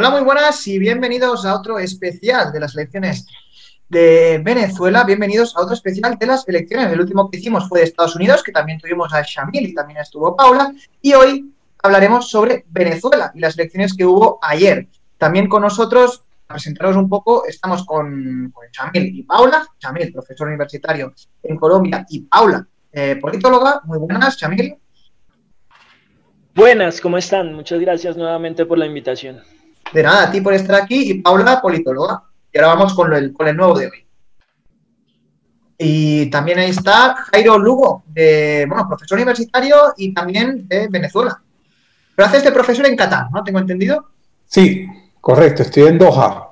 Hola, muy buenas y bienvenidos a otro especial de las elecciones de Venezuela. Bienvenidos a otro especial de las elecciones. El último que hicimos fue de Estados Unidos, que también tuvimos a Shamil y también estuvo Paula. Y hoy hablaremos sobre Venezuela y las elecciones que hubo ayer. También con nosotros, para presentaros un poco, estamos con, con Shamil y Paula. Shamil, profesor universitario en Colombia, y Paula, eh, politóloga. Muy buenas, Shamil. Buenas, ¿cómo están? Muchas gracias nuevamente por la invitación. De nada, a ti por estar aquí y Paula, politóloga. Y ahora vamos con el, con el nuevo de hoy. Y también ahí está Jairo Lugo, de, bueno, profesor universitario y también de Venezuela. Pero hace este profesor en Qatar, ¿no? ¿Tengo entendido? Sí, correcto, estoy en Doha.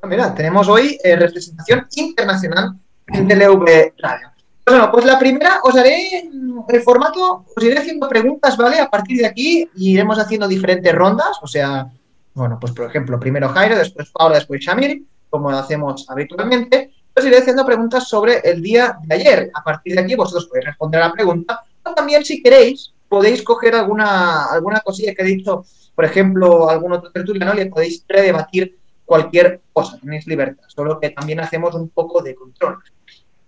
Bueno, mira, tenemos hoy eh, representación internacional en DLV Radio. Bueno, pues la primera os haré el formato, os iré haciendo preguntas, ¿vale? A partir de aquí iremos haciendo diferentes rondas, o sea, bueno, pues por ejemplo, primero Jairo, después Paula, después Shamir, como hacemos habitualmente. Os iré haciendo preguntas sobre el día de ayer. A partir de aquí vosotros podéis responder a la pregunta, o también si queréis podéis coger alguna, alguna cosilla que he dicho, por ejemplo, algún otro tertuliano, le podéis redebatir cualquier cosa, tenéis libertad, solo que también hacemos un poco de control.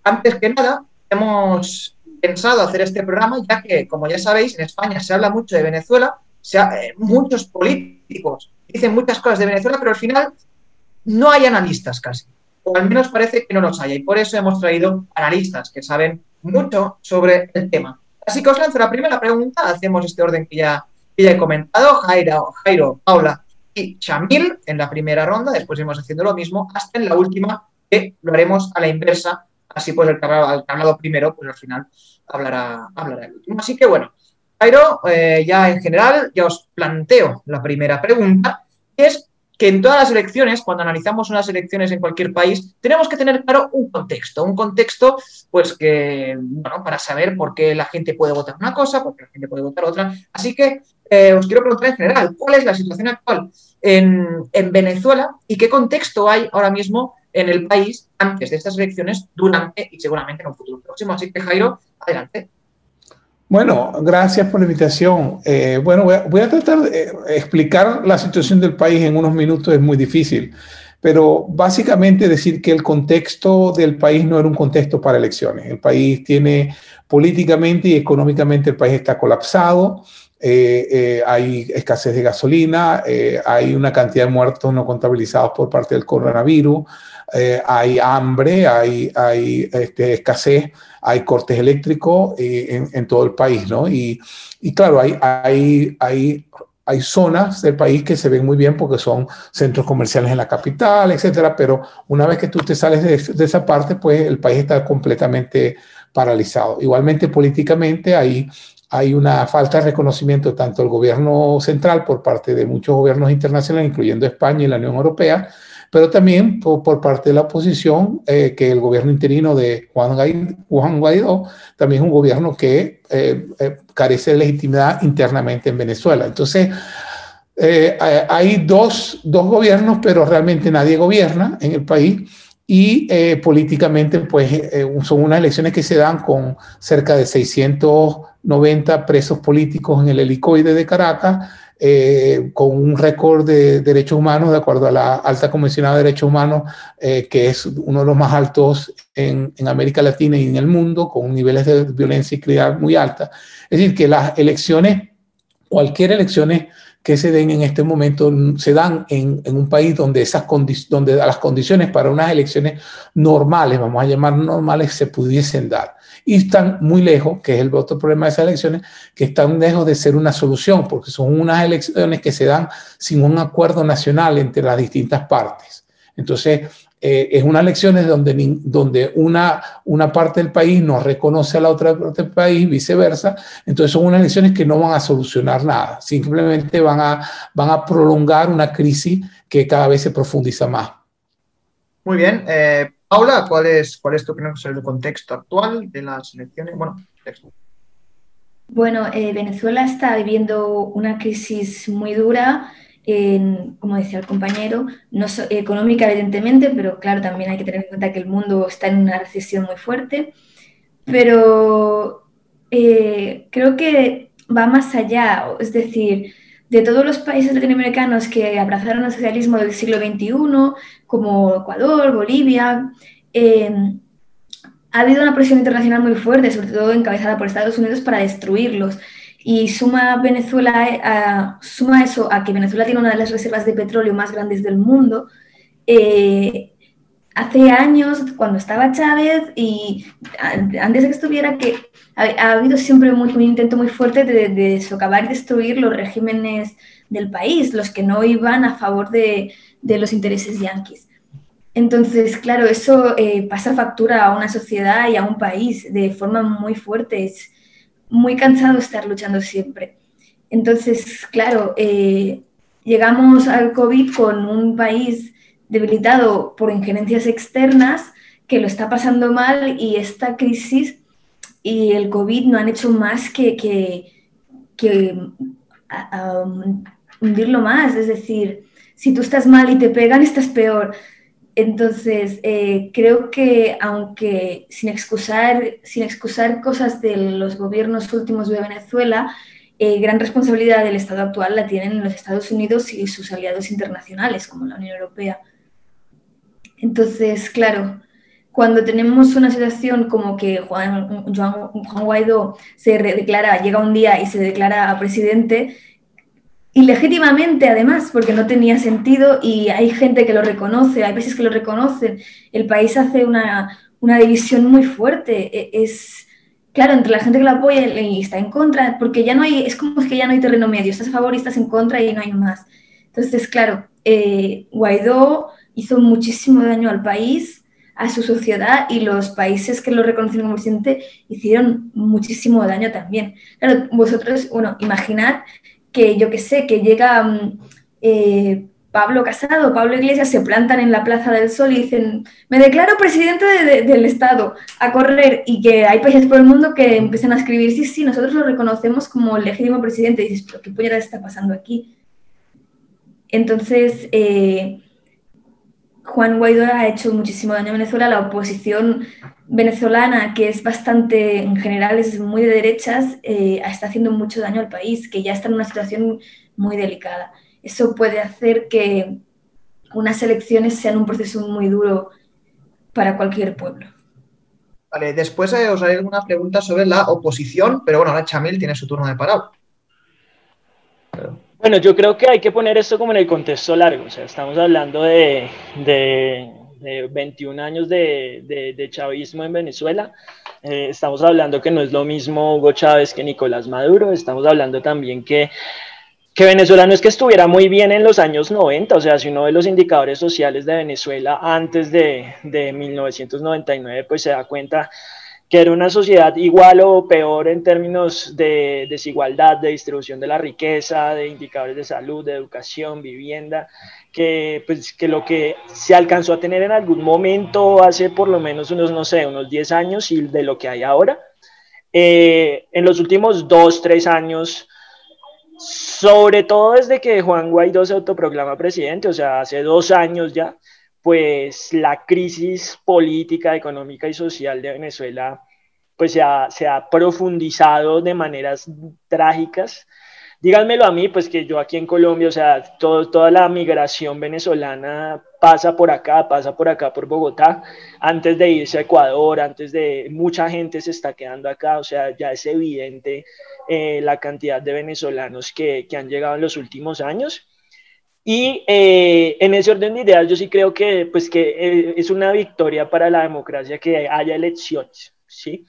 Antes que nada, hemos pensado hacer este programa, ya que, como ya sabéis, en España se habla mucho de Venezuela, se eh, muchos políticos dicen muchas cosas de Venezuela, pero al final no hay analistas casi, o al menos parece que no los hay, y por eso hemos traído analistas que saben mucho sobre el tema. Así que os lanzo la primera pregunta, hacemos este orden que ya, ya he comentado, Jairo, Jairo, Paula y Chamil en la primera ronda, después iremos haciendo lo mismo, hasta en la última, que lo haremos a la inversa Así pues, el que ha hablado, primero, pues al final hablará, hablará el último. Así que bueno, Jairo, eh, ya en general, ya os planteo la primera pregunta, es que en todas las elecciones, cuando analizamos unas elecciones en cualquier país, tenemos que tener claro un contexto, un contexto, pues que, bueno, para saber por qué la gente puede votar una cosa, por qué la gente puede votar otra. Así que eh, os quiero preguntar en general, ¿cuál es la situación actual en, en Venezuela y qué contexto hay ahora mismo en el país antes de estas elecciones, durante y seguramente en un futuro próximo. Así que, Jairo, adelante. Bueno, gracias por la invitación. Eh, bueno, voy a, tratar de explicar la situación del país en unos minutos, es muy difícil, pero básicamente decir que el contexto del país no era un contexto para elecciones. El país tiene políticamente y económicamente el país está colapsado. Eh, eh, hay escasez de gasolina, hay una cantidad de muertos no contabilizados por parte del coronavirus, eh, hay hambre, hay, hay este, escasez, hay cortes eléctricos eh, en, todo el país, ¿no? Y, y claro, hay, hay, hay, hay zonas del país que se ven muy bien porque son centros comerciales en la capital, etcétera, pero una vez que tú te sales de, de esa parte, pues el país está completamente paralizado. Igualmente, políticamente, hay, hay una falta de reconocimiento tanto del gobierno central por parte de muchos gobiernos internacionales, incluyendo España y la Unión Europea, pero también por, parte de la oposición, eh, que el gobierno interino de Juan Guaidó, también es un gobierno que eh, eh, carece de legitimidad internamente en Venezuela. Entonces, hay dos, dos, gobiernos, pero realmente nadie gobierna en el país y políticamente pues son unas elecciones que se dan con cerca de 690 presos políticos en el helicoide de Caracas eh, con un récord de derechos humanos, de acuerdo a la alta comisionada de derechos humanos, eh, que es uno de los más altos en, América Latina y en el mundo, con niveles de violencia y criminalidad muy altas. Es decir, que las elecciones, cualquier elecciones que se den en este momento, se dan en, en un país donde, esas donde las condiciones para unas elecciones normales, vamos a llamar normales, se pudiesen dar y están muy lejos, que es el otro problema de esas elecciones, que están lejos de ser una solución, porque son unas elecciones que se dan sin un acuerdo nacional entre las distintas partes. Entonces, eh, es unas elecciones donde, donde una, una parte del país no reconoce a la otra parte del país, viceversa. Entonces son unas elecciones que no van a solucionar nada, simplemente van a, van a prolongar una crisis que cada vez se profundiza más. Muy bien. Eh, Paula, ¿cuál es, cuál es tu opinión sobre el contexto actual de las elecciones? Bueno, Bueno, eh, Venezuela está viviendo una crisis muy dura, como decía el compañero, económica evidentemente, pero claro, también hay que tener en cuenta que el mundo está en una recesión muy fuerte. Pero eh, creo que va más allá, es decir, de todos los países latinoamericanos que abrazaron el socialismo del siglo XXI, como Ecuador, Bolivia, eh, ha habido una presión internacional muy fuerte, sobre todo encabezada por Estados Unidos, para destruirlos. Y suma, Venezuela, suma eso a que Venezuela tiene una de las reservas de petróleo más grandes del mundo. Eh, hace años, cuando estaba Chávez y antes de que estuviera, que ha, habido siempre un intento muy fuerte de, socavar y destruir los regímenes del país, los que no iban a favor de, los intereses yanquis. Entonces, claro, eso eh, pasa factura a una sociedad y a un país de forma muy fuerte. Es muy cansado estar luchando siempre. Entonces, claro, eh, llegamos al COVID con un país debilitado por injerencias externas, que lo está pasando mal y esta crisis y el COVID no han hecho más que, que, hundirlo más. Es decir, si tú estás mal y te pegan, estás peor. Entonces, eh, creo que aunque sin excusar, sin excusar cosas de los gobiernos últimos de Venezuela, eh, gran responsabilidad del Estado actual la tienen los Estados Unidos y sus aliados internacionales, como la Unión Europea. Entonces, claro, cuando tenemos una situación como que Juan, Guaidó se declara, llega un día y se declara presidente, ilegítimamente además, porque no tenía sentido y hay gente que lo reconoce, hay países que lo reconocen, el país hace una, división muy fuerte, e, es claro, entre la gente que lo apoya y está en contra, porque ya no hay, es como que ya no hay terreno medio, estás a favor y estás en contra y no hay más. Entonces, claro, eh, Guaidó hizo muchísimo daño al país, a su sociedad y los países que lo reconocieron como presidente hicieron muchísimo daño también. Claro, vosotros, bueno, imaginad que yo que sé, que llega mm, eh, Pablo Casado, Pablo Iglesias, se plantan en la Plaza del Sol y dicen, me declaro presidente del Estado, a correr, y que hay países por el mundo que empiezan a escribir, sí, sí, nosotros lo reconocemos como legítimo presidente, y dices, pero ¿qué puñera está pasando aquí? Entonces, eh, Juan Guaidó ha hecho muchísimo daño a Venezuela, la oposición venezolana, que es bastante, en general, es muy de derechas, eh, está haciendo mucho daño al país, que ya está en una situación muy delicada. Eso puede hacer que unas elecciones sean un proceso muy duro para cualquier pueblo. Vale, después eh, os haré alguna pregunta sobre la oposición, pero bueno, ahora Chamil tiene su turno de parado. Bueno, yo creo que hay que poner esto como en el contexto largo, o sea, estamos hablando de, de, 21 años de, de, chavismo en Venezuela, eh, estamos hablando que no es lo mismo Hugo Chávez que Nicolás Maduro, estamos hablando también que, que Venezuela no es que estuviera muy bien en los años 90, o sea, si uno ve los indicadores sociales de Venezuela antes de, de 1999, pues se da cuenta que era una sociedad igual o peor en términos de desigualdad, de distribución de la riqueza, de indicadores de salud, de educación, vivienda, que, pues, que lo que se alcanzó a tener en algún momento hace por lo menos unos, no sé, unos 10 años y de lo que hay ahora. Eh, en los últimos dos, tres años, sobre todo desde que Juan Guaidó se autoproclama presidente, o sea, hace dos años ya, pues la crisis política, económica y social de Venezuela pues se ha, se ha profundizado de maneras trágicas. Díganmelo a mí, pues que yo aquí en Colombia, o sea, todo, toda la migración venezolana pasa por acá, pasa por acá, por Bogotá, antes de irse a Ecuador, antes de, mucha gente se está quedando acá, o sea, ya es evidente eh, la cantidad de venezolanos que, que han llegado en los últimos años. Y eh, en ese orden de ideas, yo sí creo que, pues, que eh, es una victoria para la democracia que haya elecciones, ¿sí?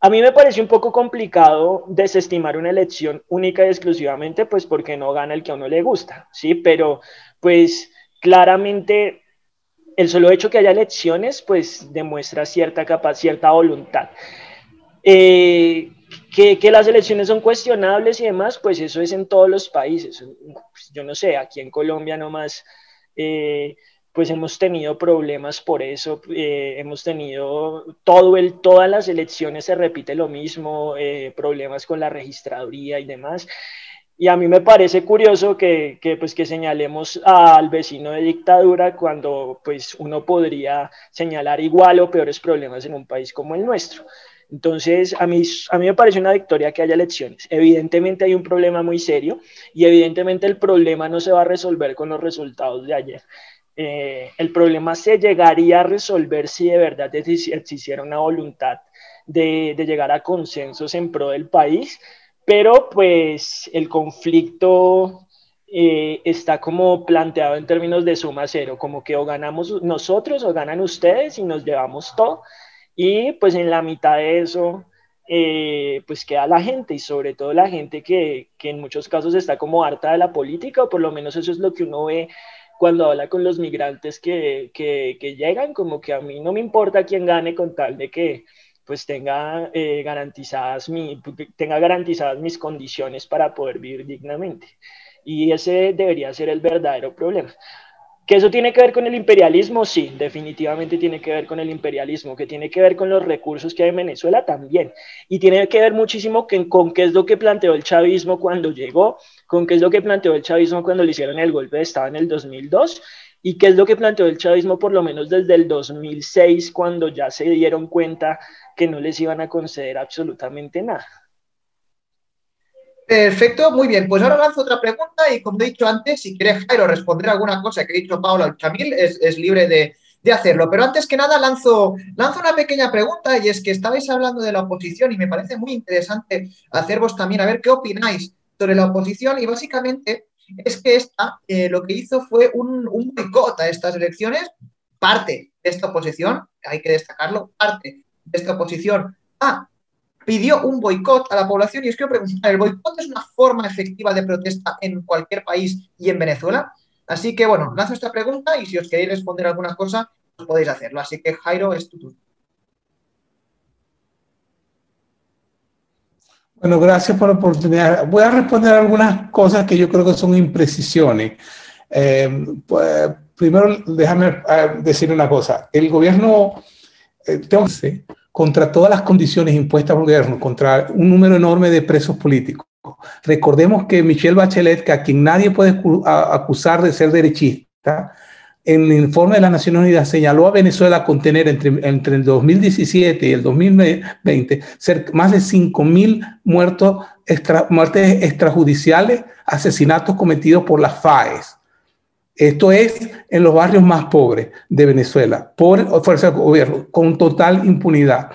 A mí me parece un poco complicado desestimar una elección única y exclusivamente, pues, porque no gana el que a uno le gusta, ¿sí? Pero, pues, claramente el solo hecho que haya elecciones, pues, demuestra cierta capacidad, cierta voluntad. Eh, que, que, las elecciones son cuestionables y demás, pues eso es en todos los países. Pues, yo no sé, aquí en Colombia nomás, eh, pues hemos tenido problemas por eso, eh, hemos tenido todo el, todas las elecciones se repite lo mismo, eh, problemas con la registraduría y demás. Y a mí me parece curioso que, que, pues, que señalemos al vecino de dictadura cuando pues, uno podría señalar igual o peores problemas en un país como el nuestro. Entonces, a mí, a mí me parece una victoria que haya elecciones. Evidentemente hay un problema muy serio y evidentemente el problema no se va a resolver con los resultados de ayer. Eh, el problema se llegaría a resolver si de verdad existiera una voluntad de, llegar a consensos en pro del país, pero pues el conflicto eh, está como planteado en términos de suma cero, como que o ganamos nosotros o ganan ustedes y nos llevamos todo. Y pues en la mitad de eso, eh, pues queda la gente y sobre todo la gente que, que, en muchos casos está como harta de la política, o por lo menos eso es lo que uno ve cuando habla con los migrantes que, que, que llegan, como que a mí no me importa quién gane con tal de que pues tenga, eh, garantizadas mi, tenga garantizadas mis condiciones para poder vivir dignamente. Y ese debería ser el verdadero problema. ¿Que eso tiene que ver con el imperialismo? Sí, definitivamente tiene que ver con el imperialismo, que tiene que ver con los recursos que hay en Venezuela también. Y tiene que ver muchísimo con qué es lo que planteó el chavismo cuando llegó, con qué es lo que planteó el chavismo cuando le hicieron el golpe de Estado en el 2002 y qué es lo que planteó el chavismo por lo menos desde el 2006 cuando ya se dieron cuenta que no les iban a conceder absolutamente nada. Perfecto, muy bien. Pues ahora lanzo otra pregunta y como he dicho antes, si quiere Jairo responder alguna cosa que ha dicho Paula o Chamil, es, libre de, hacerlo. Pero antes que nada lanzo, lanzo una pequeña pregunta y es que estabais hablando de la oposición y me parece muy interesante haceros también a ver qué opináis sobre la oposición y básicamente es que esta eh, lo que hizo fue un, un boicot a estas elecciones, parte de esta oposición, hay que destacarlo, parte de esta oposición a pidió un boicot a la población y os quiero preguntar, ¿el boicot es una forma efectiva de protesta en cualquier país y en Venezuela? Así que bueno, lanzo esta pregunta y si os queréis responder alguna cosa, os podéis hacerlo. Así que Jairo, es tu turno. Bueno, gracias por la oportunidad. Voy a responder algunas cosas que yo creo que son imprecisiones. Eh, pues, primero, déjame eh, decir una cosa. El gobierno, eh, contra todas las condiciones impuestas por el gobierno, contra un número enorme de presos políticos. Recordemos que Michelle Bachelet, que a quien nadie puede acusar de ser derechista, en el informe de las Naciones Unidas señaló a Venezuela contener entre, entre el 2017 y el 2020 ser más de 5.000 muertos muertes extrajudiciales, asesinatos cometidos por las FAES. Esto es en los barrios más pobres de Venezuela, por fuerza de gobierno, con total impunidad.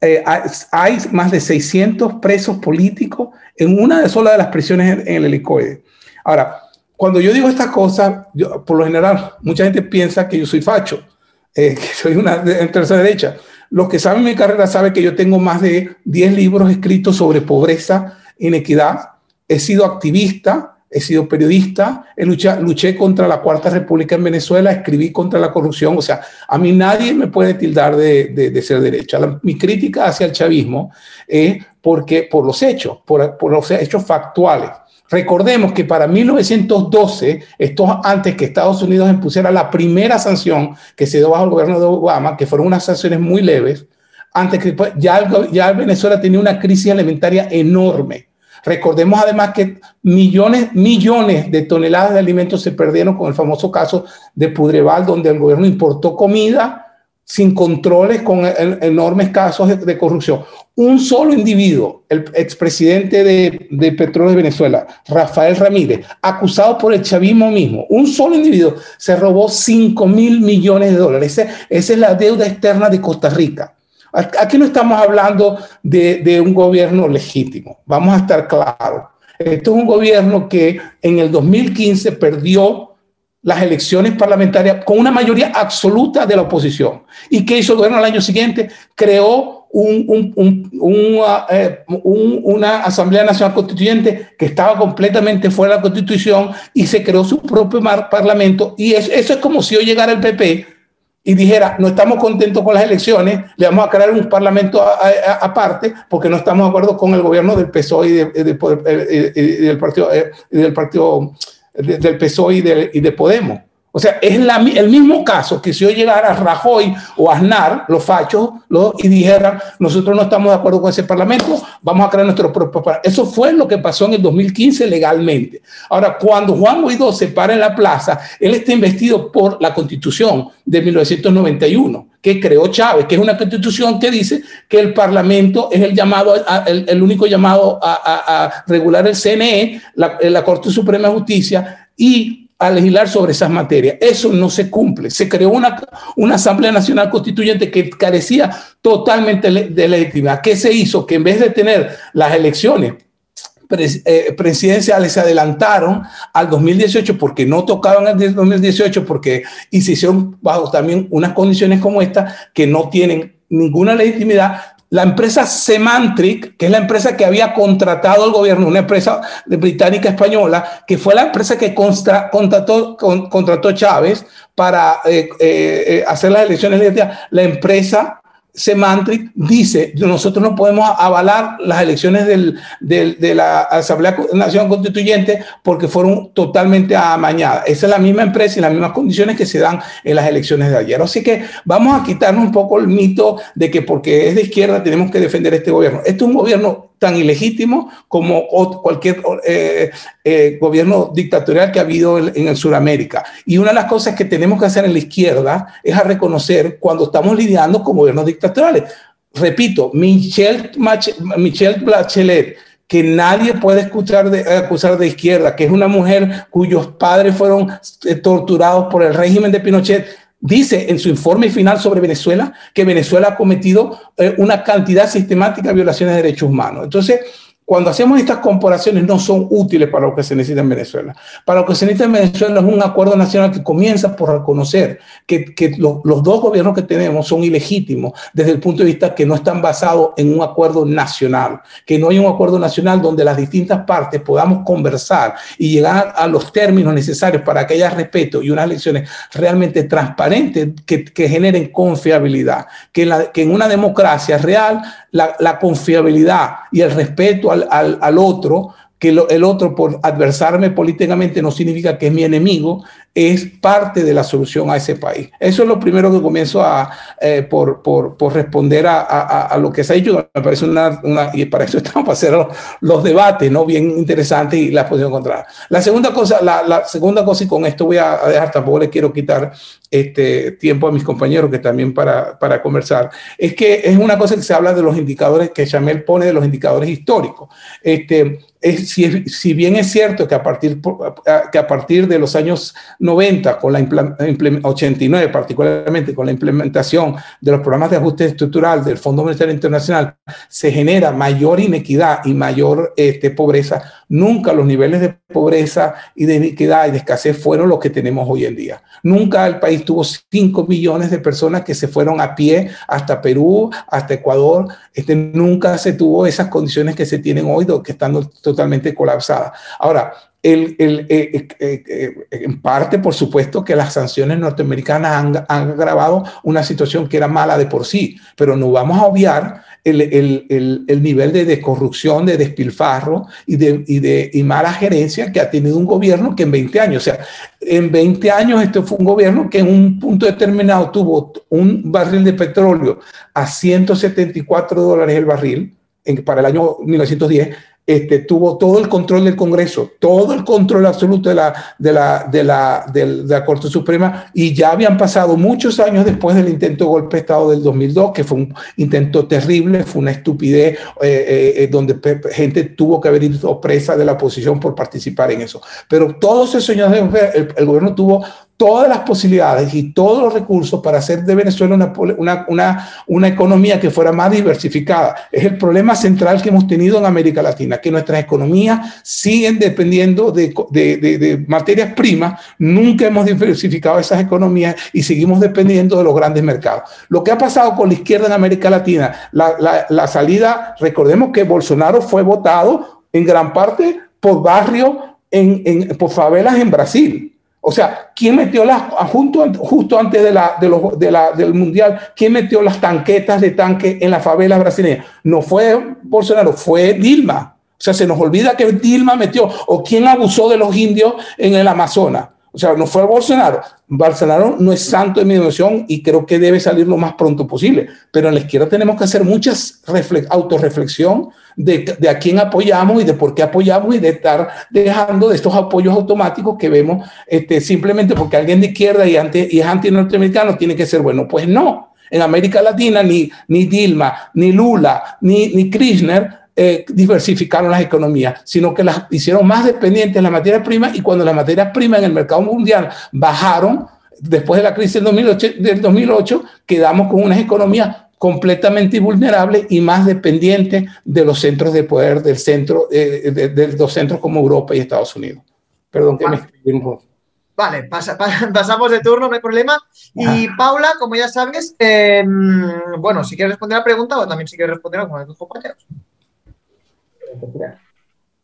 Eh, hay más de 600 presos políticos en una de sola de las prisiones en, el helicoide. Ahora, cuando yo digo estas cosas, por lo general, mucha gente piensa que yo soy facho, eh, que soy una tercera derecha. Los que saben mi carrera saben que yo tengo más de 10 libros escritos sobre pobreza, inequidad. He sido activista, he sido periodista, luché contra la Cuarta República en Venezuela, escribí contra la corrupción, o sea, a mí nadie me puede tildar de, ser derecha. mi crítica hacia el chavismo es porque, por los hechos, por, los hechos factuales. Recordemos que para 1912, esto antes que Estados Unidos impusiera la primera sanción que se dio bajo el gobierno de Obama, que fueron unas sanciones muy leves, antes que ya Venezuela tenía una crisis alimentaria enorme Recordemos además que millones, millones de toneladas de alimentos se perdieron con el famoso caso de Pudreval, donde el gobierno importó comida sin controles, con enormes casos de, corrupción. Un solo individuo, el expresidente de, de Petróleo de Venezuela, Rafael Ramírez, acusado por el chavismo mismo, un solo individuo se robó 5 mil millones de dólares. esa es la deuda externa de Costa Rica. Aquí no estamos hablando de, un gobierno legítimo, vamos a estar claros. Esto es un gobierno que en el 2015 perdió las elecciones parlamentarias con una mayoría absoluta de la oposición. ¿Y qué hizo el gobierno al año siguiente? Creó eh, una Asamblea Nacional Constituyente que estaba completamente fuera de la Constitución y se creó su propio parlamento. Y eso, eso es como si yo llegara al PP y dijera, no estamos contentos con las elecciones, le vamos a crear un parlamento aparte porque no estamos de acuerdo con el gobierno del PSOE y, del partido, del partido del PSOE y de Podemos. O sea, es el mismo caso que si yo llegara a Rajoy o a Aznar, los fachos, y dijeran, nosotros no estamos de acuerdo con ese parlamento, vamos a crear nuestro propio parlamento. Eso fue lo que pasó en el 2015 legalmente. Ahora, cuando Juan Guaidó se para en la plaza, él está investido por la constitución de 1991 que creó Chávez, que es una constitución que dice que el Parlamento es el llamado, el, único llamado a, regular el CNE, la, la Corte Suprema de Justicia, y a legislar sobre esas materias. Eso no se cumple. Se creó una, una Asamblea Nacional Constituyente que carecía totalmente de legitimidad. ¿Qué se hizo? Que en vez de tener las elecciones eh, presidenciales se adelantaron al 2018 porque no tocaban el 2018 porque y se hicieron bajo también unas condiciones como esta que no tienen ninguna legitimidad. La empresa Semantric, que es la empresa que había contratado el gobierno, una empresa británica española, que fue la empresa que contrató, contrató Chávez para eh, eh, hacer las elecciones la empresa Semantric dice, nosotros no podemos avalar las elecciones del, de la Asamblea Nacional Constituyente porque fueron totalmente amañadas. Esa es la misma empresa y las mismas condiciones que se dan en las elecciones de ayer. Así que vamos a quitarnos un poco el mito de que porque es de izquierda tenemos que defender este gobierno. Este es un gobierno tan ilegítimo como cualquier eh, eh, gobierno dictatorial que ha habido en, el Sudamérica. Y una de las cosas que tenemos que hacer en la izquierda es a reconocer cuando estamos lidiando con gobiernos dictatoriales. Repito, Michelle, Michelle Bachelet, que nadie puede escuchar de, acusar de izquierda, que es una mujer cuyos padres fueron eh, torturados por el régimen de Pinochet, dice en su informe final sobre Venezuela que Venezuela ha cometido eh, una cantidad sistemática de violaciones de derechos humanos. Entonces, cuando hacemos estas comparaciones no son útiles para lo que se necesita en Venezuela. Para lo que se necesita en Venezuela es un acuerdo nacional que comienza por reconocer que, que los, los dos gobiernos que tenemos son ilegítimos desde el punto de vista que no están basados en un acuerdo nacional, que no hay un acuerdo nacional donde las distintas partes podamos conversar y llegar a los términos necesarios para que haya respeto y unas elecciones realmente transparentes que, que generen confiabilidad, que, la, que en una democracia real la, la confiabilidad y el respeto al al, otro, que el otro por adversarme políticamente no significa que es mi enemigo, es parte de la solución a ese país. Eso es lo primero que comienzo a, eh, por, por, por, responder a, a, lo que se ha dicho. Me parece una, una, y para eso estamos para hacer los, los, debates, ¿no? Bien interesantes y la posición contraria. La segunda cosa, la, la, segunda cosa, y con esto voy a dejar, tampoco le quiero quitar este tiempo a mis compañeros que también para, para conversar, es que es una cosa que se habla de los indicadores que Chamel pone de los indicadores históricos. Este, es, si, si, bien es cierto que a, partir, que a partir de los años 90, con la 89 particularmente, con la implementación de los programas de ajuste estructural del Fondo Monetario Internacional, se genera mayor inequidad y mayor este, pobreza, nunca los niveles de pobreza y de inequidad y de escasez fueron los que tenemos hoy en día. Nunca el país tuvo 5 millones de personas que se fueron a pie hasta Perú, hasta Ecuador. Este, nunca se tuvo esas condiciones que se tienen hoy, que están totalmente colapsadas. Ahora, el, el, eh, eh, eh, en parte, por supuesto, que las sanciones norteamericanas han, han, agravado una situación que era mala de por sí, pero no vamos a obviar el, el nivel de, de, corrupción, de despilfarro y de, y de y mala gerencia que ha tenido un gobierno que en 20 años, o sea, en 20 años esto fue un gobierno que en un punto determinado tuvo un barril de petróleo a 174 dólares el barril para el año 1910 este, tuvo todo el control del Congreso, todo el control absoluto de la, de, la, de, la, de, la Corte Suprema y ya habían pasado muchos años después del intento de golpe de Estado del 2002, que fue un intento terrible, fue una estupidez eh, eh, eh donde gente tuvo que haber ido presa de la oposición por participar en eso. Pero todos esos años el, el gobierno tuvo todas las posibilidades y todos los recursos para hacer de Venezuela una, una, una, una, economía que fuera más diversificada. Es el problema central que hemos tenido en América Latina, que nuestras economías siguen dependiendo de, de, de, de materias primas, nunca hemos diversificado esas economías y seguimos dependiendo de los grandes mercados. Lo que ha pasado con la izquierda en América Latina, la, la, la salida, recordemos que Bolsonaro fue votado en gran parte por barrios, en, en, por favelas en Brasil o sea, ¿quién metió las, justo, justo antes de la, de los, del Mundial, quién metió las tanquetas de tanque en la favela brasileña? No fue Bolsonaro, fue Dilma. O sea, se nos olvida que Dilma metió, o quién abusó de los indios en el Amazonas. O sea, no fue Bolsonaro. Bolsonaro no es santo de mi devoción y creo que debe salir lo más pronto posible. Pero en la izquierda tenemos que hacer muchas autorreflexión de, de, a quién apoyamos y de por qué apoyamos y de estar dejando de estos apoyos automáticos que vemos este, simplemente porque alguien de izquierda y, anti, y es anti-norteamericano tiene que ser bueno. Pues no. En América Latina ni, ni Dilma, ni Lula, ni, ni Kirchner eh, diversificaron las economías, sino que las hicieron más dependientes de la materia prima y cuando las materias primas en el mercado mundial bajaron, después de la crisis del 2008, del 2008 quedamos con unas economías completamente vulnerables y más dependientes de los centros de poder del centro, eh, de, los centros como Europa y Estados Unidos. Perdón que me escribí un poco. Vale, pasamos de turno, no hay problema. Y Paula, como ya sabes, em, bueno, si quieres responder a la pregunta o también si quieres responder a alguna de tus compañeros.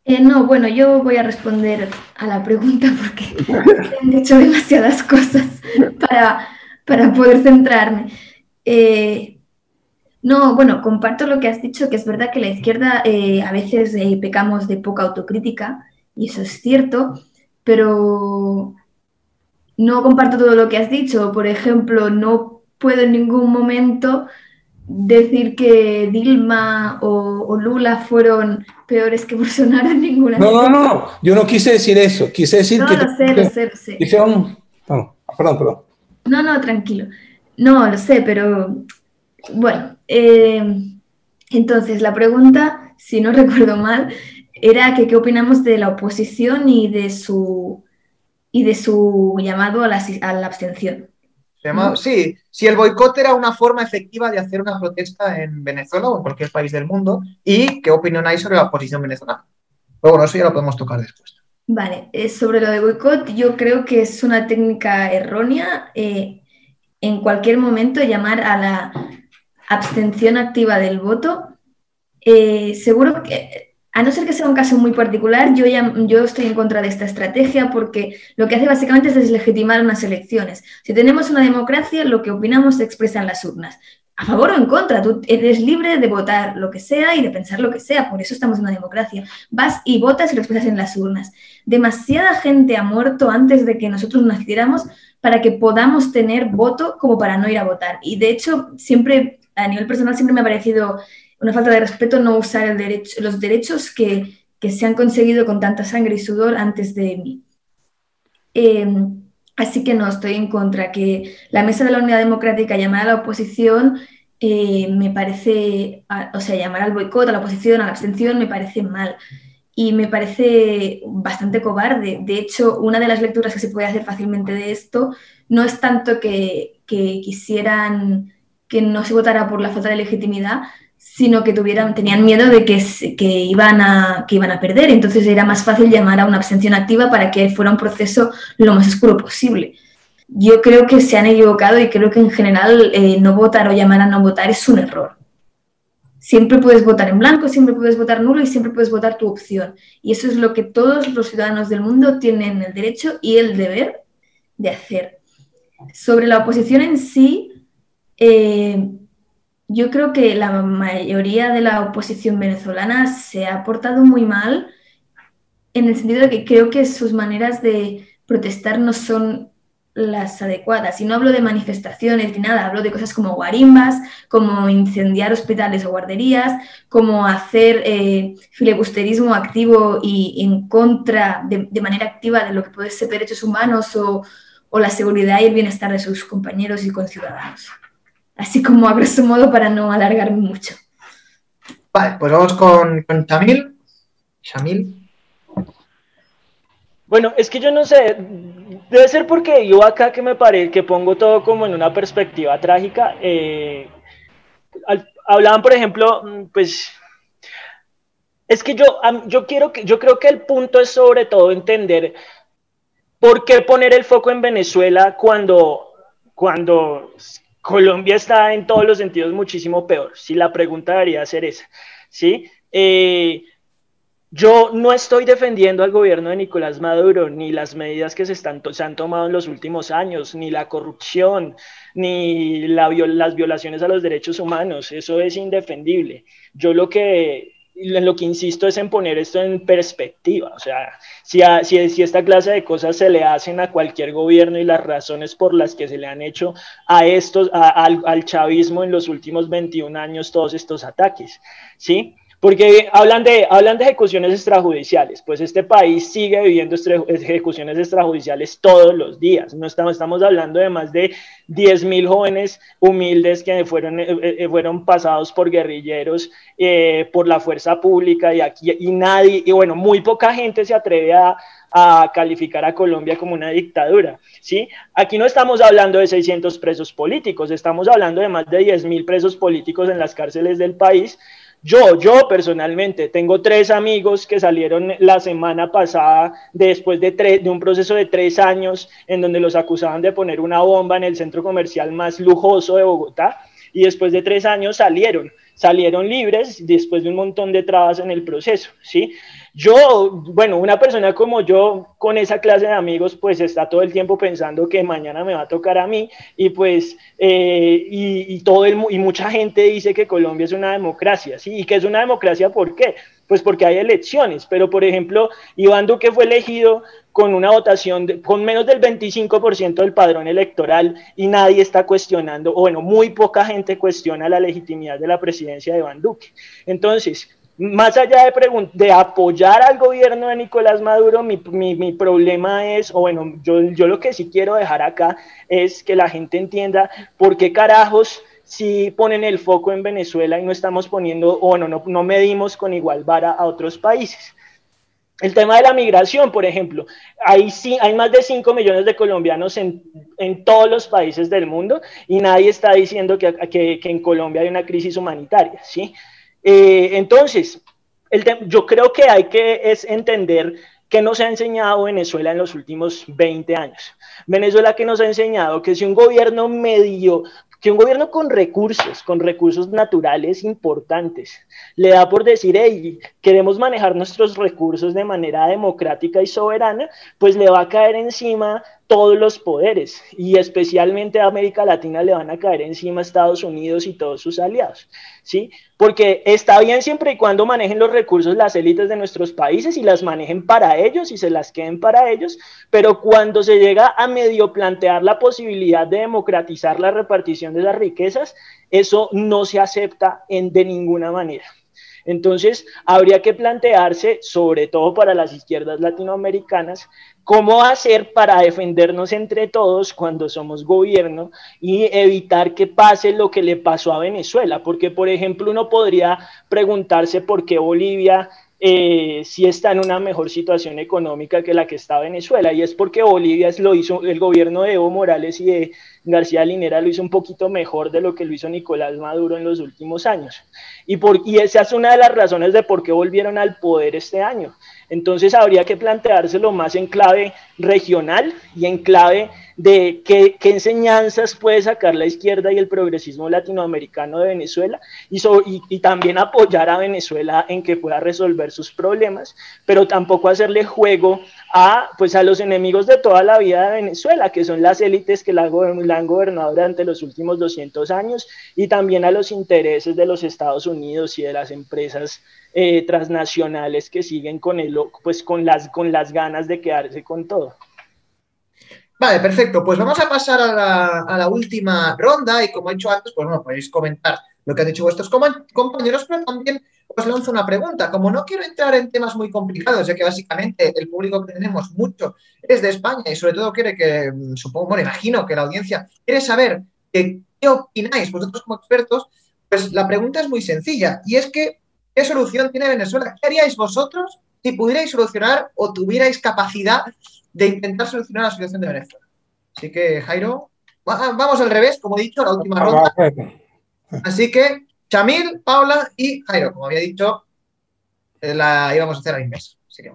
Eh, no, bueno, yo voy a responder a la pregunta porque han hecho demasiadas cosas para, poder centrarme. Eh, no, bueno, comparto lo que has dicho, que es verdad que la izquierda eh, a veces pecamos de poca autocrítica, y eso es cierto, pero no comparto todo lo que has dicho. Por ejemplo, no puedo en ningún momento decir que Dilma o, Lula fueron peores que Bolsonaro en ninguna. No, no, no, yo no quise decir eso, quise decir no, que... No, lo sé, lo sé, lo sé. No, perdón, perdón. No, no, tranquilo. No, lo sé, pero bueno, eh, entonces la pregunta, si no recuerdo mal, era que qué opinamos de la oposición y de su, y de su llamado a la, a la abstención. Sí, si el boicot era una forma efectiva de hacer una protesta en Venezuela o en cualquier país del mundo, y qué opinión hay sobre la oposición venezolana. Pero bueno, eso ya lo podemos tocar después. Vale, eh, sobre lo de boicot, yo creo que es una técnica errónea eh, en cualquier momento llamar a la abstención activa del voto. Eh, seguro que a no ser que sea un caso muy particular, yo, estoy en contra de esta estrategia porque lo que hace básicamente es deslegitimar unas elecciones. Si tenemos una democracia, lo que opinamos se expresa en las urnas. A favor o en contra, tú eres libre de votar lo que sea y de pensar lo que sea, por eso estamos en una democracia. Vas y votas y lo expresas en las urnas. Demasiada gente ha muerto antes de que nosotros naciéramos para que podamos tener voto como para no ir a votar. Y de hecho, siempre, a nivel personal, siempre me ha parecido una falta de respeto no usar los derechos que, se han conseguido con tanta sangre y sudor antes de mí. Em, así que no, estoy en contra. Que la Mesa de la Unidad Democrática llamara a la oposición eh, me parece, o sea, llamar al boicot, a la oposición, a la abstención, me parece mal. Y me parece bastante cobarde. De hecho, una de las lecturas que se puede hacer fácilmente de esto no es tanto que, que quisieran que no se votara por la falta de legitimidad, sino que tuvieran, tenían miedo de que, que, iban a, que iban a perder. Entonces era más fácil llamar a una abstención activa para que fuera un proceso lo más oscuro posible. Yo creo que se han equivocado y creo que en general eh, no votar o llamar a no votar es un error. Siempre puedes votar en blanco, siempre puedes votar nulo y siempre puedes votar tu opción. Y eso es lo que todos los ciudadanos del mundo tienen el derecho y el deber de hacer. Sobre la oposición en sí, eh, yo creo que la mayoría de la oposición venezolana se ha portado muy mal en el sentido de que creo que sus maneras de protestar no son las adecuadas. Y no hablo de manifestaciones ni nada, hablo de cosas como guarimbas, como incendiar hospitales o guarderías, como hacer eh, filibusterismo activo y en contra, de, manera activa, de lo que puede ser derechos humanos o, o la seguridad y el bienestar de sus compañeros y conciudadanos así como a grosso modo para no alargarme mucho. Vale, pues vamos con, con Shamil. Shamil. Bueno, es que yo no sé, debe ser porque yo acá que me parece que pongo todo como en una perspectiva trágica. Eh, hablaban, por ejemplo, mm, pues es que yo, yo quiero que, yo creo que el punto es sobre todo entender por qué poner el foco en Venezuela cuando, cuando Colombia está en todos los sentidos muchísimo peor. Si la pregunta debería ser esa, ¿sí? Eh, yo no estoy defendiendo al gobierno de Nicolás Maduro, ni las medidas que se, están, se han tomado en los últimos años, ni la corrupción, ni la, las violaciones a los derechos humanos. Eso es indefendible. Yo lo que en lo que insisto es en poner esto en perspectiva. O sea, si, si, esta clase de cosas se le hacen a cualquier gobierno y las razones por las que se le han hecho a estos, al, chavismo en los últimos 21 años todos estos ataques, ¿sí? Porque hablan de, hablan de ejecuciones extrajudiciales, pues este país sigue viviendo ejecuciones extrajudiciales todos los días. No estamos, estamos hablando de más de 10.000 jóvenes humildes que fueron, eh, eh, fueron pasados por guerrilleros, eh, por la fuerza pública y aquí, y nadie, y bueno, muy poca gente se atreve a, a calificar a Colombia como una dictadura, ¿sí? Aquí no estamos hablando de 600 presos políticos, estamos hablando de más de 10.000 presos políticos en las cárceles del país. Yo, yo personalmente, tengo tres amigos que salieron la semana pasada después de, de un proceso de tres años en donde los acusaban de poner una bomba en el centro comercial más lujoso de Bogotá y después de tres años salieron, salieron libres después de un montón de trabas en el proceso, ¿sí? Yo, bueno, una persona como yo, con esa clase de amigos, pues está todo el tiempo pensando que mañana me va a tocar a mí y pues, eh, y, todo el, y mucha gente dice que Colombia es una democracia, ¿sí? ¿Y que es una democracia por qué? Pues porque hay elecciones, pero por ejemplo, Iván Duque fue elegido con una votación de, con menos del 25% del padrón electoral y nadie está cuestionando, o bueno, muy poca gente cuestiona la legitimidad de la presidencia de Iván Duque. Entonces, más allá de, de apoyar al gobierno de Nicolás Maduro, mi, mi, problema es, o bueno, yo, yo lo que sí quiero dejar acá es que la gente entienda por qué carajos si ponen el foco en Venezuela y no estamos poniendo, o bueno, no, no medimos con igual vara a otros países. El tema de la migración, por ejemplo, hay, hay más de 5 millones de colombianos en, en, todos los países del mundo y nadie está diciendo que, que, que en Colombia hay una crisis humanitaria, ¿sí? Eh, entonces, yo creo que hay que es entender que nos ha enseñado Venezuela en los últimos 20 años. Venezuela que nos ha enseñado que si un gobierno medio, que un gobierno con recursos, con recursos naturales importantes, le da por decir, hey, queremos manejar nuestros recursos de manera democrática y soberana, pues le va a caer encima todos los poderes y especialmente a América Latina le van a caer encima Estados Unidos y todos sus aliados, ¿sí? Porque está bien siempre y cuando manejen los recursos las élites de nuestros países y las manejen para ellos y se las queden para ellos, pero cuando se llega a medio plantear la posibilidad de democratizar la repartición de las riquezas, eso no se acepta en, de ninguna manera. Entonces, habría que plantearse, sobre todo para las izquierdas latinoamericanas, cómo hacer para defendernos entre todos cuando somos gobierno y evitar que pase lo que le pasó a Venezuela. Porque, por ejemplo, uno podría preguntarse por qué Bolivia eh, si está en una mejor situación económica que la que está Venezuela. Y es porque Bolivia lo hizo, el gobierno de Evo Morales y de García Linera lo hizo un poquito mejor de lo que lo hizo Nicolás Maduro en los últimos años. Y, por, y esa es una de las razones de por qué volvieron al poder este año. Entonces habría que planteárselo más en clave regional y en clave de qué, enseñanzas puede sacar la izquierda y el progresismo latinoamericano de Venezuela y, también apoyar a Venezuela en que pueda resolver sus problemas, pero tampoco hacerle juego a, pues, a los enemigos de toda la vida de Venezuela, que son las élites que la, han gobernado durante los últimos 200 años y también a los intereses de los Estados Unidos y de las empresas eh, transnacionales que siguen con, el, pues, con, las, con las ganas de quedarse con todo. Vale, perfecto. Pues vamos a pasar a la, última ronda y como he dicho antes, pues bueno, podéis comentar lo que han dicho vuestros compañeros, pero también os lanzo una pregunta. Como no quiero entrar en temas muy complicados, ya que básicamente el público que tenemos mucho es de España y sobre todo quiere que, mm, supongo, bueno, imagino que la audiencia quiere saber qué opináis vosotros como expertos, pues la pregunta es muy sencilla y es que, ¿qué solución tiene Venezuela? ¿Qué haríais vosotros si pudierais solucionar o tuvierais capacidad de intentar solucionar la situación de Venezuela. Así que, Jairo, vamos al revés, como he dicho, la última ronda. Así que, Chamil, Paula y Jairo, como había dicho, eh, la íbamos a hacer al inverso. Así que,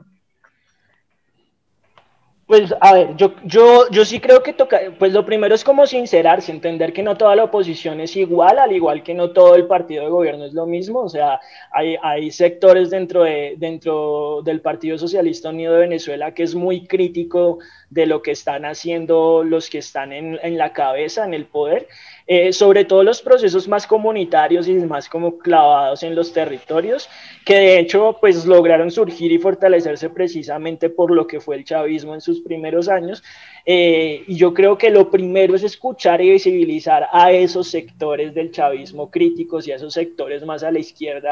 pues a ver, yo, yo, yo sí creo que toca, pues lo primero es como sincerarse, entender que no toda la oposición es igual, al igual que no todo el partido de gobierno es lo mismo, o sea, hay, hay sectores dentro, de, dentro del Partido Socialista Unido de Venezuela que es muy crítico de lo que están haciendo los que están en, en la cabeza, en el poder, eh, sobre todo los procesos más comunitarios y más como clavados en los territorios, que de hecho pues lograron surgir y fortalecerse precisamente por lo que fue el chavismo en sus primeros años. Eh, y yo creo que lo primero es escuchar y visibilizar a esos sectores del chavismo críticos y a esos sectores más a la izquierda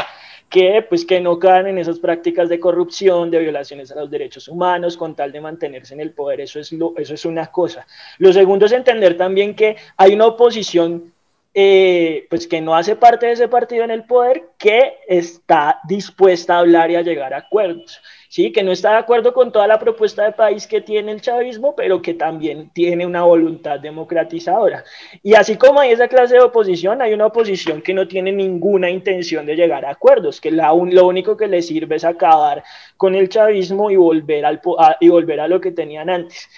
que, pues, que no caen en esas prácticas de corrupción, de violaciones a los derechos humanos, con tal de mantenerse en el poder. Eso es, lo, eso es una cosa. Lo segundo es entender también que hay una oposición eh, pues que no hace parte de ese partido en el poder, que está dispuesta a hablar y a llegar a acuerdos. ¿sí? que no está de acuerdo con toda la propuesta de país que tiene el chavismo, pero que también tiene una voluntad democratizadora. Y así como hay esa clase de oposición, hay una oposición que no tiene ninguna intención de llegar a acuerdos, que lo único que le sirve es acabar con el chavismo y volver, al, y volver a lo que tenían antes.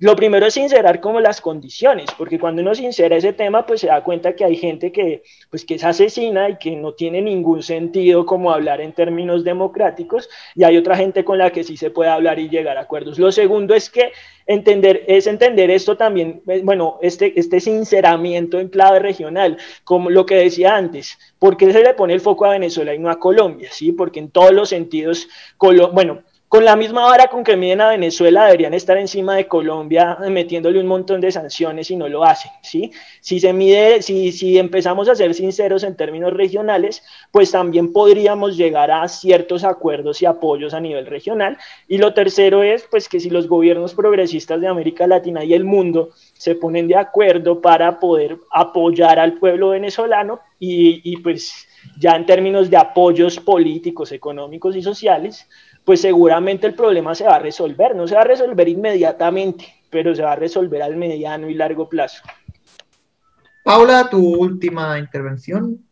Lo primero es sincerar como las condiciones, porque cuando uno sincera ese tema, pues se da cuenta que hay gente que, pues, que es asesina y que no tiene ningún sentido como hablar en términos democráticos, y hay otra gente con la que sí se puede hablar y llegar a acuerdos. Lo segundo es que entender, es entender esto también, eh, bueno, este, este sinceramiento en clave regional, como lo que decía antes, ¿por qué se le pone el foco a Venezuela y no a Colombia? ¿sí? Porque en todos los sentidos, bueno, con la misma vara con que miden a Venezuela, deberían estar encima de Colombia metiéndole un montón de sanciones y no lo hacen, ¿sí? Si se mide, si, si empezamos a ser sinceros en términos regionales, pues también podríamos llegar a ciertos acuerdos y apoyos a nivel regional. Y lo tercero es, pues, que si los gobiernos progresistas de América Latina y el mundo se ponen de acuerdo para poder apoyar al pueblo venezolano y, y pues ya en términos de apoyos políticos, económicos y sociales, pues seguramente el problema se va a resolver. No se va a resolver inmediatamente, pero se va a resolver al mediano y largo plazo. Paula, tu última intervención.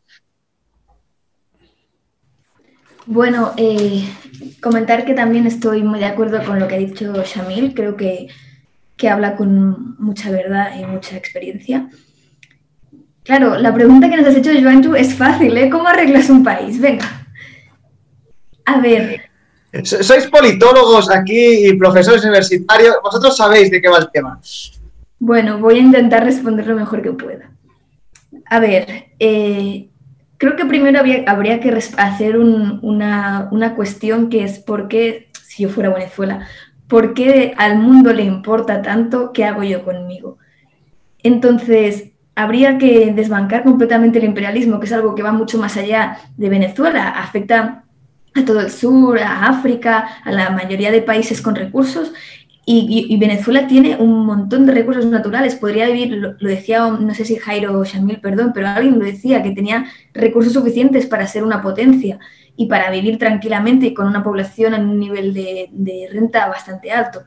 Bueno, eh, comentar que también estoy muy de acuerdo con lo que ha dicho Shamil. Creo que, que habla con mucha verdad y mucha experiencia. Claro, la pregunta que nos has hecho, Joanju, es fácil, ¿eh? ¿Cómo arreglas un país? Venga. A ver, sois politólogos aquí y profesores universitarios, vosotros sabéis de qué va el tema. Bueno, voy a intentar responder lo mejor que pueda. A ver, eh, creo que primero habría que hacer una, una, cuestión que es por qué, si yo fuera Venezuela, ¿por qué al mundo le importa tanto qué hago yo conmigo? Entonces, habría que desbancar completamente el imperialismo, que es algo que va mucho más allá de Venezuela, afecta a todo el sur, a África, a la mayoría de países con recursos. Y, Venezuela tiene un montón de recursos naturales. Podría vivir, lo, decía, no sé si Jairo o Shamil, perdón, pero alguien lo decía, que tenía recursos suficientes para ser una potencia y para vivir tranquilamente y con una población en un nivel de, renta bastante alto.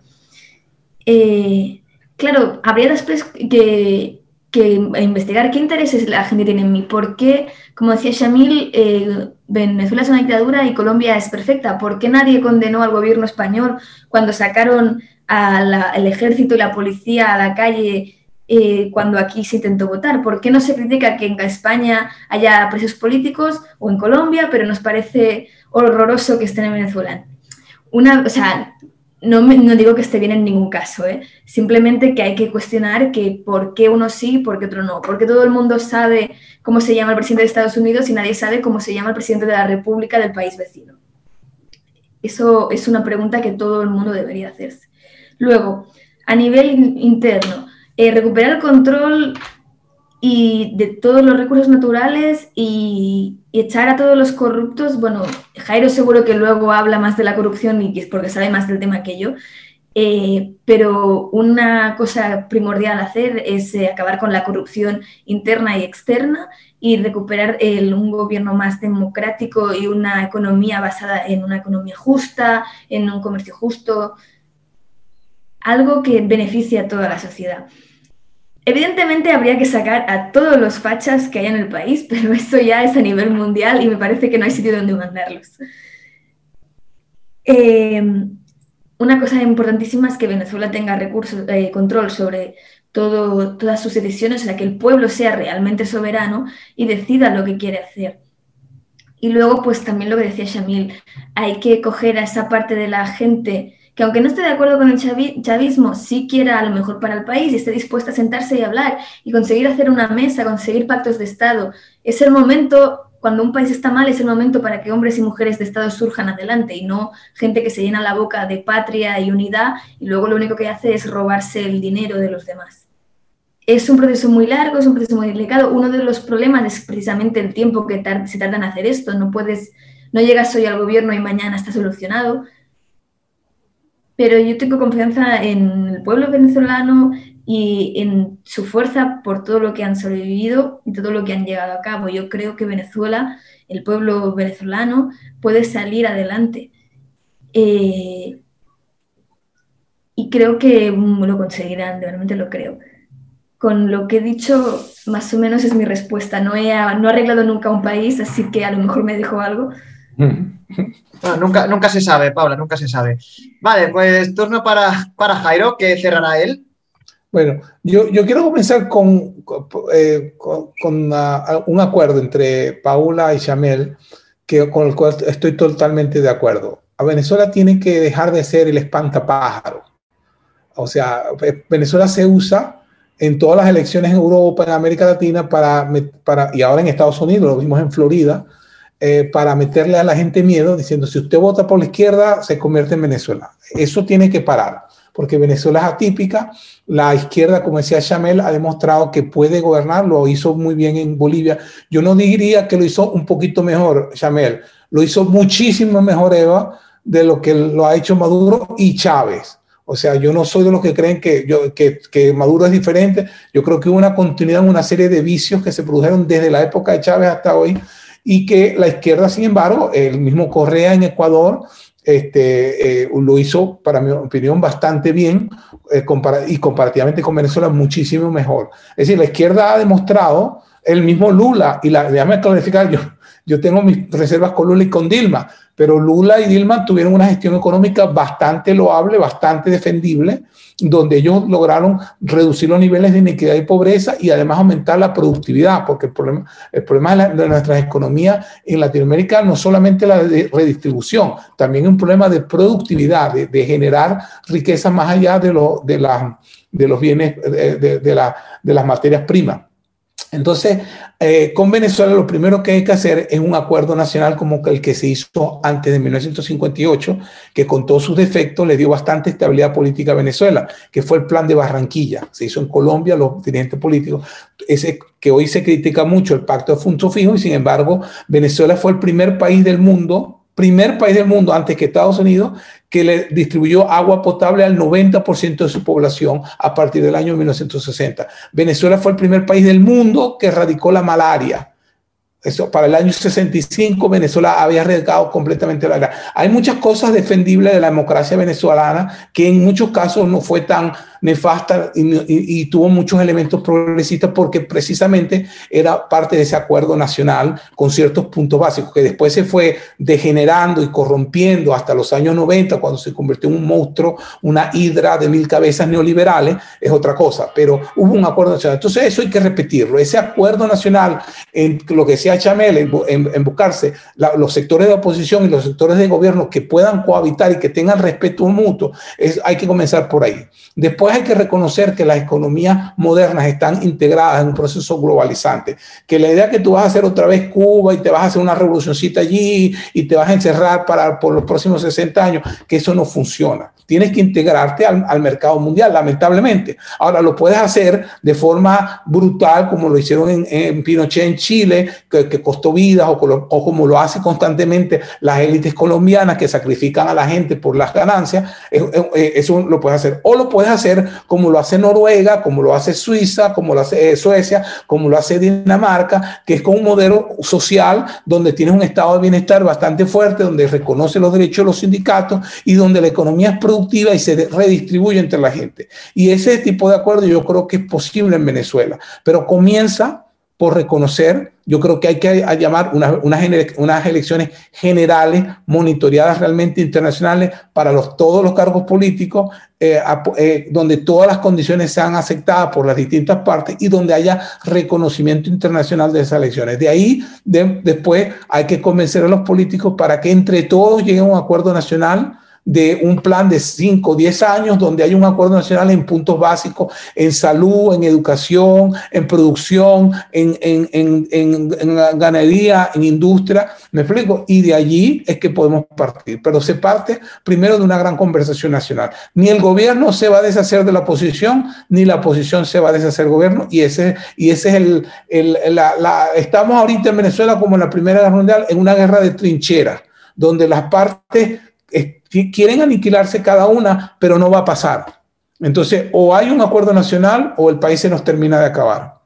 Eh, claro, habría después que, que investigar qué intereses la gente tiene en mí, por qué, como decía Shamil, eh, Venezuela es una dictadura y Colombia es perfecta, por qué nadie condenó al gobierno español cuando sacaron al ejército y la policía a la calle eh, cuando aquí se intentó votar, por qué no se critica que en España haya presos políticos o en Colombia, pero nos parece horroroso que estén en Venezuela. Una, o sea, no, no, digo que esté bien en ningún caso, ¿eh? simplemente que hay que cuestionar que por qué uno sí y por qué otro no. Porque todo el mundo sabe cómo se llama el presidente de Estados Unidos y nadie sabe cómo se llama el presidente de la República del país vecino. Eso es una pregunta que todo el mundo debería hacerse. Luego, a nivel interno, eh, recuperar el control y de todos los recursos naturales y, echar a todos los corruptos, bueno, Jairo seguro que luego habla más de la corrupción y es porque sabe más del tema que yo, eh, pero una cosa primordial a hacer es eh, acabar con la corrupción interna y externa y recuperar un gobierno más democrático y una economía basada en una economía justa, en un comercio justo, algo que beneficie a toda la sociedad. Evidentemente habría que sacar a todos los fachas que hay en el país, pero eso ya es a nivel mundial y me parece que no hay sitio donde mandarlos. Em, una cosa importantísima es que Venezuela tenga recursos, eh, control sobre todo, todas sus decisiones, o sea, que el pueblo sea realmente soberano y decida lo que quiere hacer. Y luego, pues también lo que decía Shamil, hay que coger a esa parte de la gente que aunque no esté de acuerdo con el chavismo, sí quiera lo mejor para el país y esté dispuesta a sentarse y hablar y conseguir hacer una mesa, conseguir pactos de Estado. Es el momento, cuando un país está mal, es el momento para que hombres y mujeres de Estado surjan adelante y no gente que se llena la boca de patria y unidad y luego lo único que hace es robarse el dinero de los demás. Es un proceso muy largo, es un proceso muy delicado. Uno de los problemas es precisamente el tiempo que se tarda en hacer esto. No puedes no llegas hoy al gobierno y mañana está solucionado. Pero yo tengo confianza en el pueblo venezolano y en su fuerza por todo lo que han sobrevivido y todo lo que han llegado a cabo. Yo creo que Venezuela, el pueblo venezolano, puede salir adelante. Eh, y creo que lo conseguirán, realmente lo creo. Con lo que he dicho, más o menos es mi respuesta. No he, no he arreglado nunca un país, así que a lo mejor me dejo algo. Nunca, nunca se sabe, Paula, nunca se sabe. Vale, pues turno para, para Jairo, que cerrará él. Bueno, yo, yo quiero comenzar con, eh, con, un acuerdo entre Paula y Chamel, que, con el cual estoy totalmente de acuerdo. A Venezuela tiene que dejar de ser el espantapájaro. O sea, Venezuela se usa en todas las elecciones en Europa, en América Latina, para, para, y ahora en Estados Unidos, lo vimos en Florida, eh, para meterle a la gente miedo, diciendo, si usted vota por la izquierda, se convierte en Venezuela. Eso tiene que parar porque Venezuela es atípica. La izquierda, como decía Chamel, ha demostrado que puede gobernar, lo hizo muy bien en Bolivia. Yo no diría que lo hizo un poquito mejor, Chamel, lo hizo muchísimo mejor Eva de lo que lo ha hecho Maduro y Chávez. O sea, yo no soy de los que creen que, Maduro es diferente. Yo creo que hubo una continuidad en una serie de vicios que se produjeron desde la época de Chávez hasta hoy y que la izquierda, sin embargo, el mismo Correa en Ecuador, este, eh, lo hizo, para mi opinión, bastante bien eh, y comparativamente con Venezuela muchísimo mejor. Es decir, la izquierda ha demostrado, el mismo Lula, y la, déjame clarificar, yo, yo tengo mis reservas con Lula y con Dilma, pero Lula y Dilma tuvieron una gestión económica bastante loable, bastante defendible, donde ellos lograron reducir los niveles de inequidad y pobreza y además aumentar la productividad, porque el problema, el problema de, nuestras economías en Latinoamérica no solamente la redistribución, también un problema de productividad, de, generar riqueza más allá de, lo, de, de los bienes, de, de las materias primas. Entonces, eh, con Venezuela lo primero que hay que hacer es un acuerdo nacional como el que se hizo antes de 1958, que con todos sus defectos le dio bastante estabilidad política a Venezuela, que fue el plan de Barranquilla. Se hizo en Colombia, los dirigentes políticos, ese que hoy se critica mucho, el pacto de Funto Fijo, y sin embargo, Venezuela fue el primer país del mundo primer país del mundo, antes que Estados Unidos, que le distribuyó agua potable al 90% de su población a partir del año 1960. Venezuela fue el primer país del mundo que erradicó la malaria. Eso, para el año 65 Venezuela había erradicado completamente la guerra. Hay muchas cosas defendibles de la democracia venezolana que en muchos casos no fue tan nefasta y, tuvo muchos elementos progresistas porque precisamente era parte de ese acuerdo nacional con ciertos puntos básicos que después se fue degenerando y corrompiendo hasta los años 90 cuando se convirtió en un monstruo, una hidra de mil cabezas neoliberales, es otra cosa, pero hubo un acuerdo nacional. Entonces eso hay que repetirlo, ese acuerdo nacional en lo que decía Chamel, en, buscarse los sectores de oposición y los sectores de gobierno que puedan cohabitar y que tengan respeto mutuo, es, hay que comenzar por ahí. Después hay que reconocer que las economías modernas están integradas en un proceso globalizante, que la idea que tú vas a hacer otra vez Cuba y te vas a hacer una revolucioncita allí y te vas a encerrar para, por los próximos 60 años, que eso no funciona. Tienes que integrarte al, mercado mundial, lamentablemente. Ahora lo puedes hacer de forma brutal, como lo hicieron en, Pinochet en Chile, que, costó vidas, o, o como lo hace constantemente las élites colombianas que sacrifican a la gente por las ganancias. Eso lo puedes hacer. O lo puedes hacer como lo hace Noruega, como lo hace Suiza, como lo hace eh, Suecia, como lo hace Dinamarca, que es con un modelo social donde tienes un estado de bienestar bastante fuerte, donde reconoce los derechos de los sindicatos y donde la economía es productiva y se redistribuye entre la gente. Y ese tipo de acuerdo yo creo que es posible en Venezuela, pero comienza por reconocer, yo creo que hay que llamar unas, unas, elecciones generales, monitoreadas realmente internacionales para los, todos los cargos políticos, eh, eh, donde todas las condiciones sean aceptadas por las distintas partes y donde haya reconocimiento internacional de esas elecciones. De ahí, después, hay que convencer a los políticos para que entre todos lleguen a un acuerdo nacional de un plan de 5 o 10 años donde hay un acuerdo nacional en puntos básicos, en salud, en educación, en producción, en, en, en, ganadería, en industria, me explico, y de allí es que podemos partir, pero se parte primero de una gran conversación nacional. Ni el gobierno se va a deshacer de la oposición, ni la oposición se va a deshacer del gobierno, y ese, y ese es el, el estamos ahorita en Venezuela como en la Primera Guerra Mundial, en una guerra de trincheras, donde las partes quieren aniquilarse cada una, pero no va a pasar. Entonces, o hay un acuerdo nacional o el país se nos termina de acabar.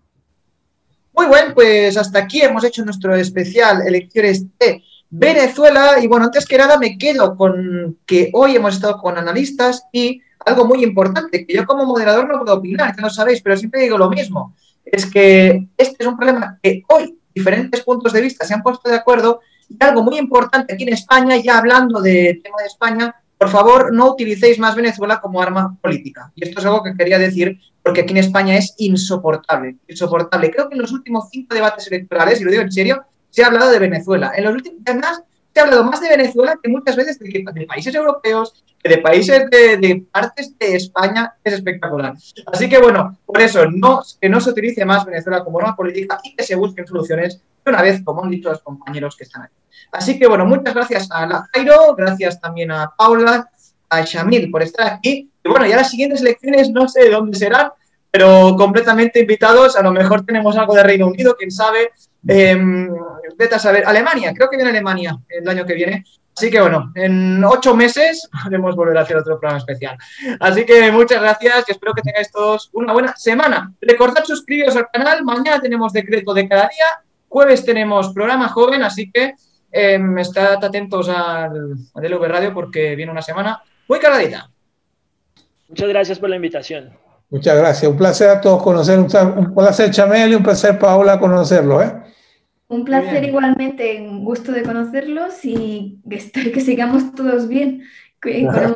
Muy bien, pues hasta aquí hemos hecho nuestro especial elecciones de Venezuela. Y bueno, antes que nada me quedo con que hoy hemos estado con analistas y algo muy importante, que yo como moderador no puedo opinar, que no sabéis, pero siempre digo lo mismo, es que este es un problema que hoy diferentes puntos de vista se han puesto de acuerdo y algo muy importante aquí en España, ya hablando del tema de España, por favor, no utilicéis más Venezuela como arma política. Y esto es algo que quería decir porque aquí en España es insoportable, insoportable. Creo que en los últimos cinco debates electorales, y lo digo en serio, se ha hablado de Venezuela. En los últimos, además, se ha hablado más de Venezuela que muchas veces de, de países europeos, que de países de, de, partes de España. Es espectacular. Así que bueno, por eso, no, que no se utilice más Venezuela como arma política y que se busquen soluciones una vez, como han dicho los compañeros que están aquí. Así que bueno, muchas gracias a la Jairo, gracias también a Paula, a Shamil por estar aquí. Y bueno, ya las siguientes elecciones no sé de dónde serán, pero completamente invitados. A lo mejor tenemos algo de Reino Unido, quién sabe. Eh, vete a saber. Alemania, creo que viene Alemania el año que viene. Así que bueno, en ocho meses podemos volver a hacer otro programa especial. Así que muchas gracias y espero que tengáis todos una buena semana. Recordad suscribiros al canal. Mañana tenemos decreto de cada día Jueves tenemos programa joven, así que eh, estad atentos al, al DLV Radio porque viene una semana muy cargadita. Muchas gracias por la invitación. Muchas gracias. Un placer a todos conocer. Un placer, Chamel, y un placer, Paola, conocerlo. ¿eh? Un placer igualmente, un gusto de conocerlos y que sigamos todos bien. Con